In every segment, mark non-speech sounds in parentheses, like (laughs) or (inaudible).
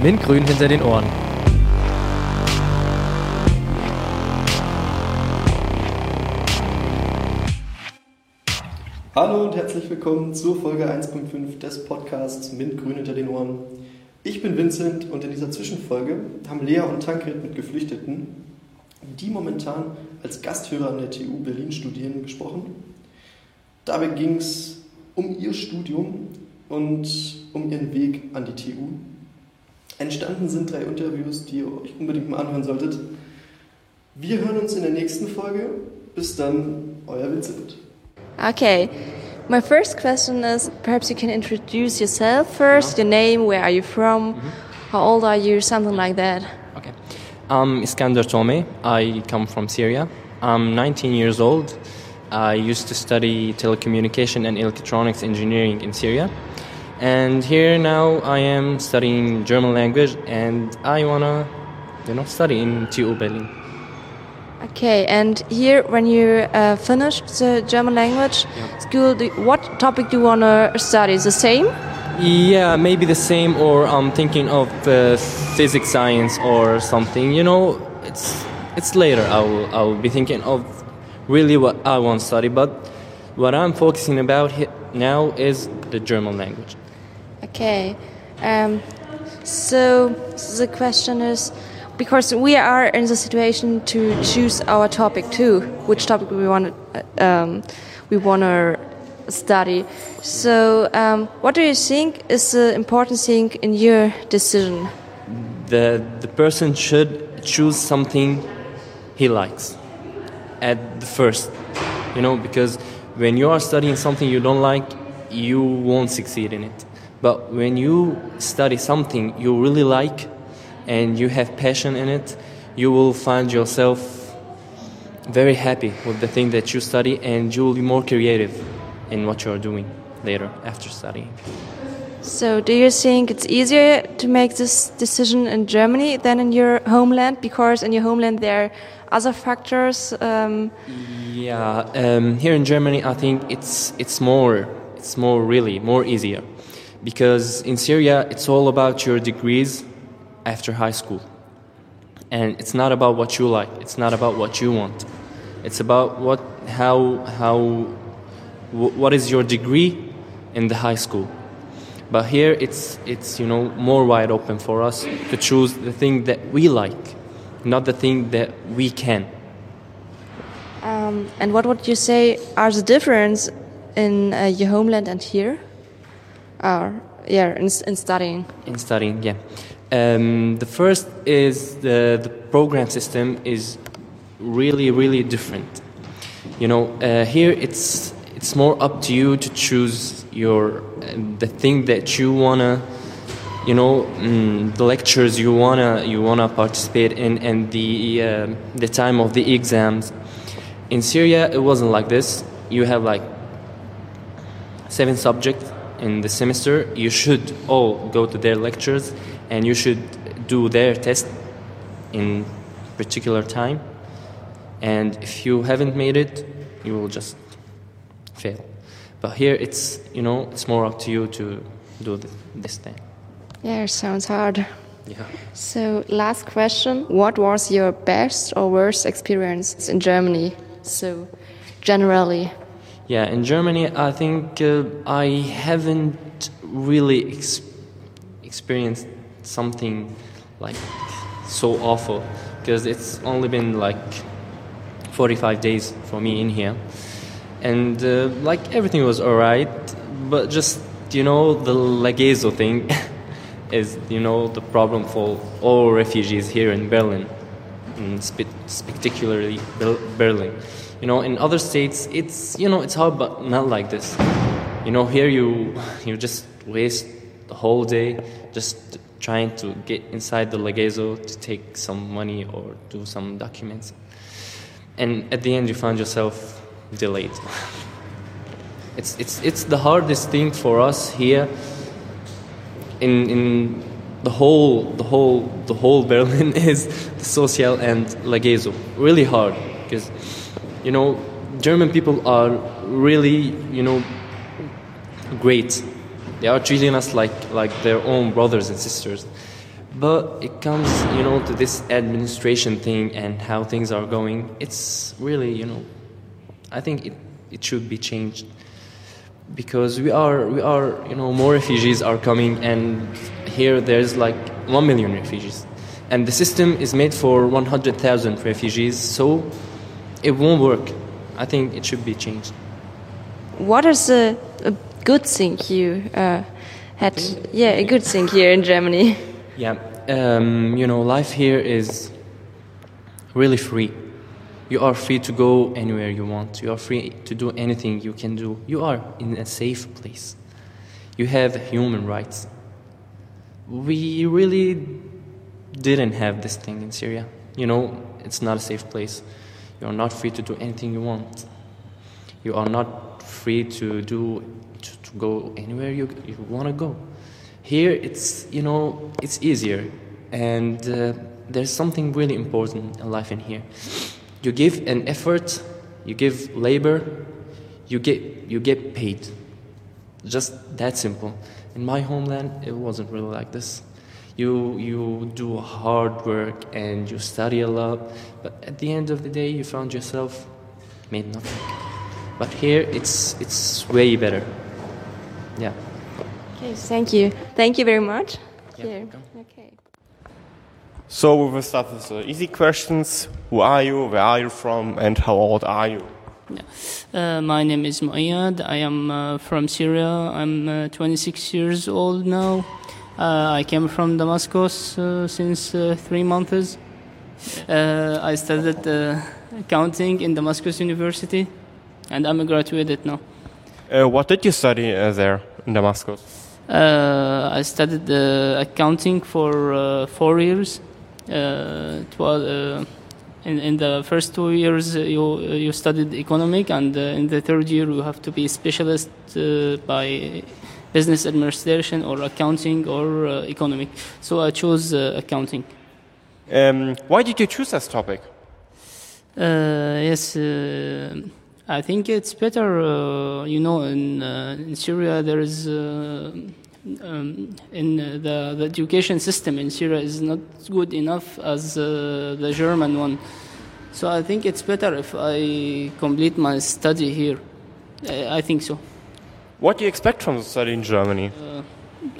Mintgrün hinter den Ohren. Hallo und herzlich willkommen zur Folge 1.5 des Podcasts Mintgrün hinter den Ohren. Ich bin Vincent und in dieser Zwischenfolge haben Lea und Tankred mit Geflüchteten, die momentan als Gasthörer an der TU Berlin studieren, gesprochen. Dabei ging es um ihr Studium und um ihren Weg an die TU. Entstanden sind drei Interviews, die ihr euch unbedingt mal anhören solltet. Wir hören uns in der nächsten Folge. Bis dann, euer Vincent. Okay. My first question is perhaps you can introduce yourself first, your name, where are you from, how old are you, something like that. Okay. I'm Iskander Tome. I come from Syria. I'm 19 years old. I used to study telecommunication and electronics engineering in Syria. And here now I am studying German language and I wanna, you know, study in TU Berlin. Okay, and here when you uh, finished the German language school, do, what topic do you want to study? Is the same? Yeah, maybe the same, or I'm thinking of uh, physics, science, or something. You know, it's it's later. I will I will be thinking of really what I want to study, but what I'm focusing about now is the German language. Okay. Um, so the question is because we are in the situation to choose our topic too, which topic we want to um, we want to study. So, um, what do you think is the important thing in your decision? The the person should choose something he likes at the first, you know, because when you are studying something you don't like, you won't succeed in it. But when you study something you really like and you have passion in it, you will find yourself very happy with the thing that you study and you will be more creative in what you are doing later after studying. So, do you think it's easier to make this decision in Germany than in your homeland? Because in your homeland there are other factors. Um, Yeah, um, here in Germany, I think it's it's more it's more really more easier because in Syria it's all about your degrees after high school, and it's not about what you like. It's not about what you want. It's about what how how what is your degree in the high school. But here it's it's you know more wide open for us to choose the thing that we like, not the thing that we can. um, and what would you say are the difference in uh, your homeland and here? Or yeah, in, in studying. in studying yeah. Um, the first is the, the program system is really really different. You know uh, here it's it's more up to you to choose your uh, the thing that you wanna you know mm, the lectures you wanna you wanna participate in and the um the time of the exams. In syria it wasn't like this. You have like seven subjects in the semester you should all go to their lectures and you should do their test in particular time and if you haven't made it you will just fail but here it's you know it's more up to you to do th- this thing Yeah, it sounds hard. yeah So, last question What was your best or worst experience in Germany? So, generally. Yeah, in Germany, I think uh, I haven't really ex- experienced something like so awful because it's only been like 45 days for me in here, and uh, like everything was alright, but just you know the Lageso thing (laughs) is you know the problem for all refugees here in Berlin, in spe- particularly Berlin. You know, in other states, it's you know it's hard, but not like this. You know, here you you just waste the whole day just trying to get inside the Lageso to take some money or do some documents, and at the end you find yourself delayed. (laughs) it's it's it's the hardest thing for us here in in the whole the whole the whole Berlin (laughs) is the social and Lageso. Really hard because you know German people are really you know great. They are treating us like like their own brothers and sisters. But it comes, you know, to this administration thing and how things are going. It's really, you know, I think it, it should be changed because we are we are you know more refugees are coming and here there's like 1 million refugees. And the system is made for 100,000 refugees so it won't work. I think it should be changed. What is a, a good thing you uh, had? Yeah, a good thing here in Germany. (laughs) yeah um, you know life here is really free. You are free to go anywhere you want. You are free to do anything you can do. You are in a safe place. You have human rights we really didn't have this thing in Syria. You know, it's not a safe place. You are not free to do anything you want. You are not free to do to, to go anywhere you, you want to go. Here, it's you know it's easier, and uh, there's something really important in life in here. You give an effort, you give labor, you get you get paid. Just that simple. In my homeland, it wasn't really like this. You you do hard work and you study a lot, but at the end of the day, you found yourself made nothing. But here, it's it's way better. Yeah. Okay, thank you. Thank you very much. Yeah, Here. Okay. So we will start with the easy questions. Who are you? Where are you from? And how old are you? Uh, my name is Muayyad. I am uh, from Syria. I'm uh, 26 years old now. Uh, I came from Damascus uh, since uh, three months. Uh, I studied uh, accounting in Damascus University, and I'm a graduate now. Uh, what did you study uh, there in Damascus? Uh, I studied uh, accounting for uh, four years. Uh, it was, uh, in, in the first two years, uh, you you studied economic, and uh, in the third year, you have to be specialist uh, by business administration or accounting or uh, economic. So I chose uh, accounting. Um, why did you choose this topic? Uh, yes, uh, I think it's better. Uh, you know, in, uh, in Syria, there is uh, um, in uh, the the education system in Syria is not good enough as uh, the German one. So I think it's better if I complete my study here. I, I think so. What do you expect from the study in Germany?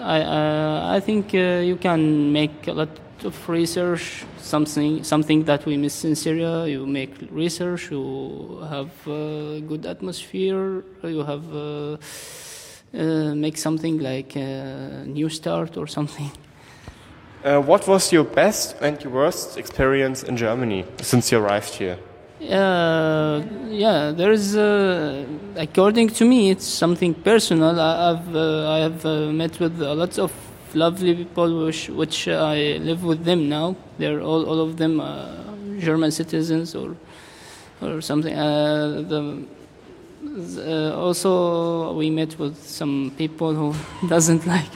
I uh, I think uh, you can make a lot of research. Something something that we miss in Syria. You make research. You have uh, good atmosphere. You have uh, make something like a new start or something. Uh, what was your best and your worst experience in Germany since you arrived here? Uh, yeah, there is. Uh, according to me, it's something personal. I, I've uh, I have uh, met with a lot of lovely people, which which I live with them now. They're all all of them uh, German citizens or or something. Uh, the, uh, also, we met with some people who (laughs) doesn't like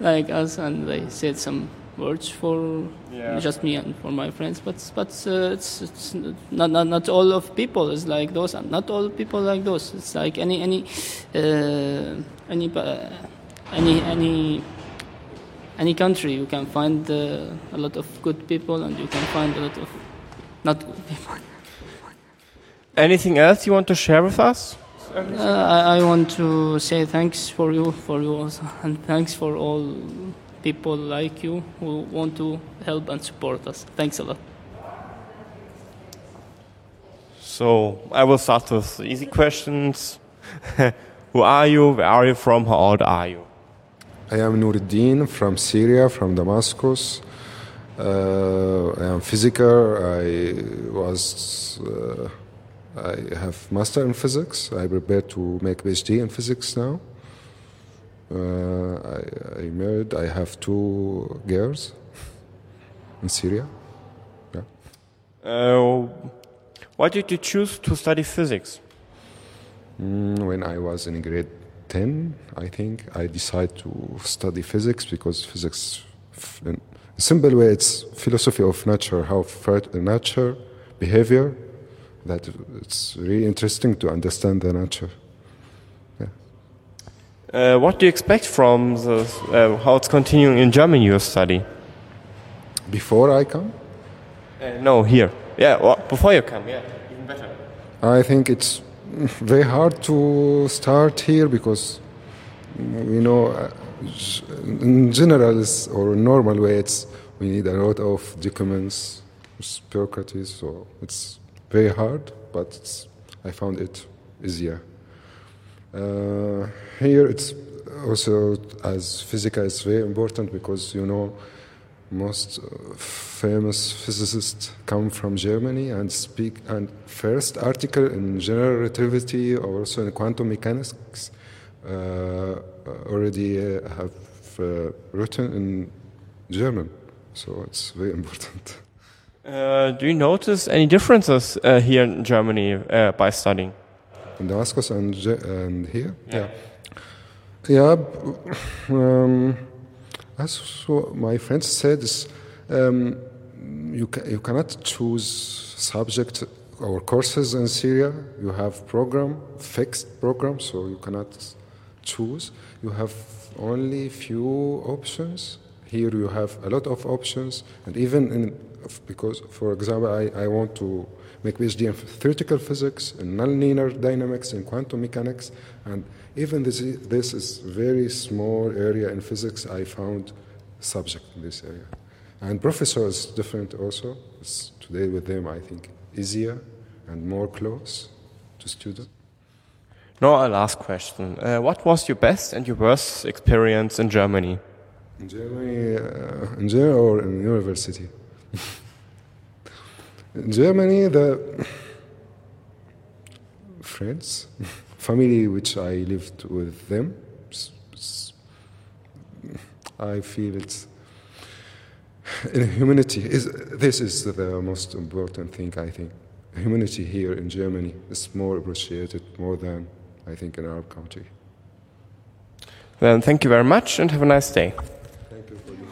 like us, and they said some words for Yeah. just me and for my friends. But but uh, it's, it's not, not not all of people is like those, and not all people like those. It's like any any uh, any uh, any any any country you can find uh, a lot of good people, and you can find a lot of not good people. Anything else you want to share with us? Uh, I, I want to say thanks for you, for you also, (laughs) and thanks for all people like you who want to help and support us. Thanks a lot. So I will start with easy questions. (laughs) Who are you? Where are you from? How old are you? I am Nuruddin from Syria, from Damascus. Uh, I am physiker. I was. Uh, I have master in physics. I prepare to make PhD in physics now. Uh, I, I married. I have two girls in Syria. Yeah. Uh, why did you choose to study physics? Mm, when I was in grade 10, I think, I decided to study physics because physics, in simple way, it's philosophy of nature, how nature, behavior, that it's really interesting to understand the nature. Uh, what do you expect from the, uh, how it's continuing in Germany, your study? before I come. Uh, no, here. Yeah, well, before you come, yeah, even better. I think it's very hard to start here because you know, uh, in general or normal way, it's we need a lot of documents, bureaucracies, so it's very hard. But I found it easier. Uh, here it's also as physics is very important because you know most uh, famous physicists come from Germany and speak and first article in general relativity or also in quantum mechanics uh, already uh, have uh, written in German so it's very important (laughs) Uh, do you notice any differences uh, here in Germany uh, by studying? in Damascus and, and here yeah yeah b- um, as my friends said um, you, ca- you cannot choose subject or courses in Syria. You have program, fixed program, so you cannot choose. You have only few options. Here you have a lot of options, and even in because, for example, I, I want to make PhD in theoretical physics, in nonlinear dynamics, in quantum mechanics, and even this is, this is very small area in physics. I found subject in this area. And professor is different also. It's today with them, I think, easier and more close to student. No, a last question. Uh, what was your best and your worst experience in Germany? In Germany, uh, in Germany or in university? (laughs) in Germany, the friends, (laughs) family which I lived with them, I feel it's in humanity is this is the most important thing I think. Humanity here in Germany is more appreciated more than I think in our country. Then thank you very much and have a nice day. приходил.